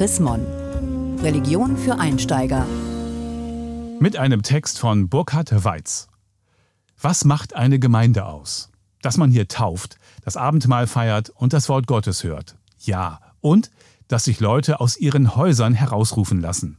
Chris Mon. Religion für Einsteiger. Mit einem Text von Burkhard Weiz. Was macht eine Gemeinde aus? Dass man hier tauft, das Abendmahl feiert und das Wort Gottes hört. Ja, und dass sich Leute aus ihren Häusern herausrufen lassen.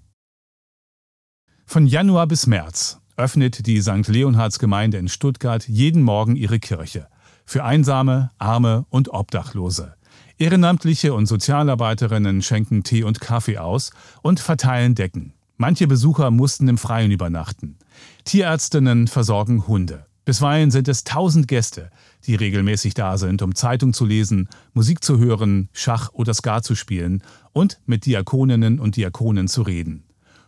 Von Januar bis März öffnet die St. Leonhards-Gemeinde in Stuttgart jeden Morgen ihre Kirche. Für Einsame, Arme und Obdachlose. Ehrenamtliche und Sozialarbeiterinnen schenken Tee und Kaffee aus und verteilen Decken. Manche Besucher mussten im Freien übernachten. Tierärztinnen versorgen Hunde. Bisweilen sind es tausend Gäste, die regelmäßig da sind, um Zeitung zu lesen, Musik zu hören, Schach oder Skat zu spielen und mit Diakoninnen und Diakonen zu reden.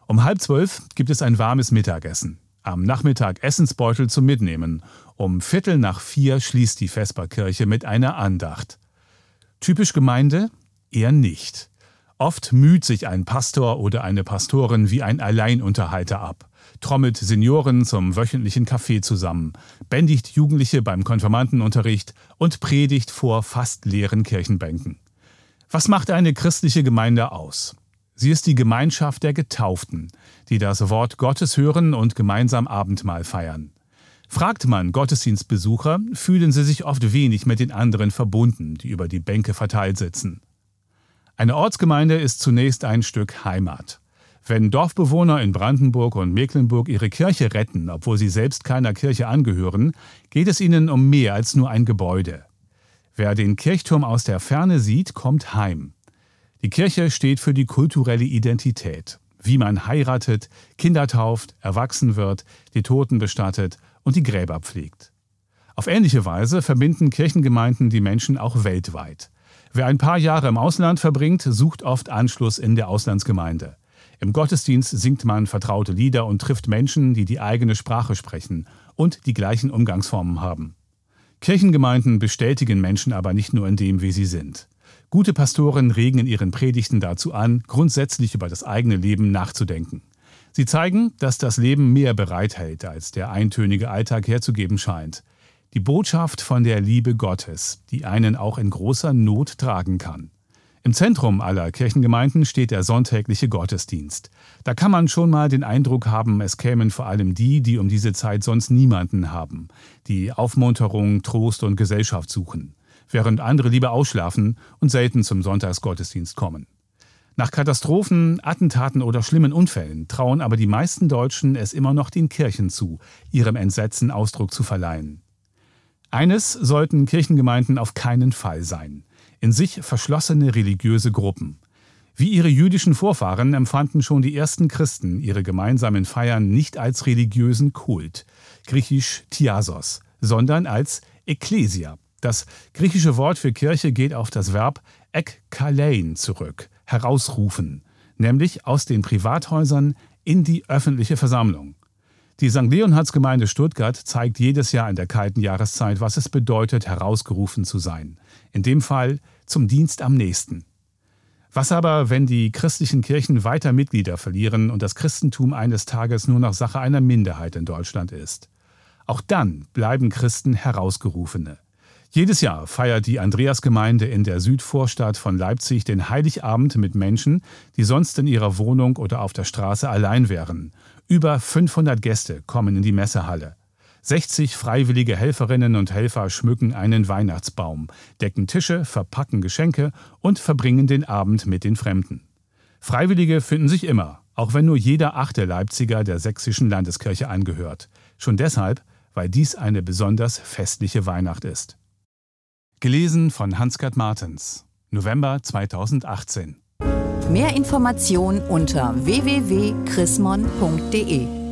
Um halb zwölf gibt es ein warmes Mittagessen. Am Nachmittag Essensbeutel zum Mitnehmen. Um Viertel nach vier schließt die Vesperkirche mit einer Andacht. Typisch Gemeinde? Eher nicht. Oft müht sich ein Pastor oder eine Pastorin wie ein Alleinunterhalter ab, trommelt Senioren zum wöchentlichen Kaffee zusammen, bändigt Jugendliche beim Konfirmandenunterricht und predigt vor fast leeren Kirchenbänken. Was macht eine christliche Gemeinde aus? Sie ist die Gemeinschaft der Getauften, die das Wort Gottes hören und gemeinsam Abendmahl feiern. Fragt man Gottesdienstbesucher, fühlen sie sich oft wenig mit den anderen verbunden, die über die Bänke verteilt sitzen. Eine Ortsgemeinde ist zunächst ein Stück Heimat. Wenn Dorfbewohner in Brandenburg und Mecklenburg ihre Kirche retten, obwohl sie selbst keiner Kirche angehören, geht es ihnen um mehr als nur ein Gebäude. Wer den Kirchturm aus der Ferne sieht, kommt heim. Die Kirche steht für die kulturelle Identität, wie man heiratet, Kinder tauft, erwachsen wird, die Toten bestattet und die Gräber pflegt. Auf ähnliche Weise verbinden Kirchengemeinden die Menschen auch weltweit. Wer ein paar Jahre im Ausland verbringt, sucht oft Anschluss in der Auslandsgemeinde. Im Gottesdienst singt man vertraute Lieder und trifft Menschen, die die eigene Sprache sprechen und die gleichen Umgangsformen haben. Kirchengemeinden bestätigen Menschen aber nicht nur in dem, wie sie sind. Gute Pastoren regen in ihren Predigten dazu an, grundsätzlich über das eigene Leben nachzudenken. Sie zeigen, dass das Leben mehr bereithält, als der eintönige Alltag herzugeben scheint. Die Botschaft von der Liebe Gottes, die einen auch in großer Not tragen kann. Im Zentrum aller Kirchengemeinden steht der sonntägliche Gottesdienst. Da kann man schon mal den Eindruck haben, es kämen vor allem die, die um diese Zeit sonst niemanden haben, die Aufmunterung, Trost und Gesellschaft suchen, während andere lieber ausschlafen und selten zum Sonntagsgottesdienst kommen. Nach Katastrophen, Attentaten oder schlimmen Unfällen trauen aber die meisten Deutschen es immer noch den Kirchen zu, ihrem Entsetzen Ausdruck zu verleihen. Eines sollten Kirchengemeinden auf keinen Fall sein. In sich verschlossene religiöse Gruppen. Wie ihre jüdischen Vorfahren empfanden schon die ersten Christen ihre gemeinsamen Feiern nicht als religiösen Kult, griechisch Tiasos, sondern als Ekklesia. Das griechische Wort für Kirche geht auf das Verb ekkalein zurück, herausrufen, nämlich aus den Privathäusern in die öffentliche Versammlung. Die St. Leonhardsgemeinde Stuttgart zeigt jedes Jahr in der kalten Jahreszeit, was es bedeutet, herausgerufen zu sein. In dem Fall zum Dienst am nächsten. Was aber, wenn die christlichen Kirchen weiter Mitglieder verlieren und das Christentum eines Tages nur noch Sache einer Minderheit in Deutschland ist? Auch dann bleiben Christen Herausgerufene. Jedes Jahr feiert die Andreasgemeinde in der Südvorstadt von Leipzig den Heiligabend mit Menschen, die sonst in ihrer Wohnung oder auf der Straße allein wären. Über 500 Gäste kommen in die Messehalle. 60 freiwillige Helferinnen und Helfer schmücken einen Weihnachtsbaum, decken Tische, verpacken Geschenke und verbringen den Abend mit den Fremden. Freiwillige finden sich immer, auch wenn nur jeder achte Leipziger der sächsischen Landeskirche angehört. Schon deshalb, weil dies eine besonders festliche Weihnacht ist. Gelesen von Hans-Gerd Martens. November 2018. Mehr Informationen unter www.chrismon.de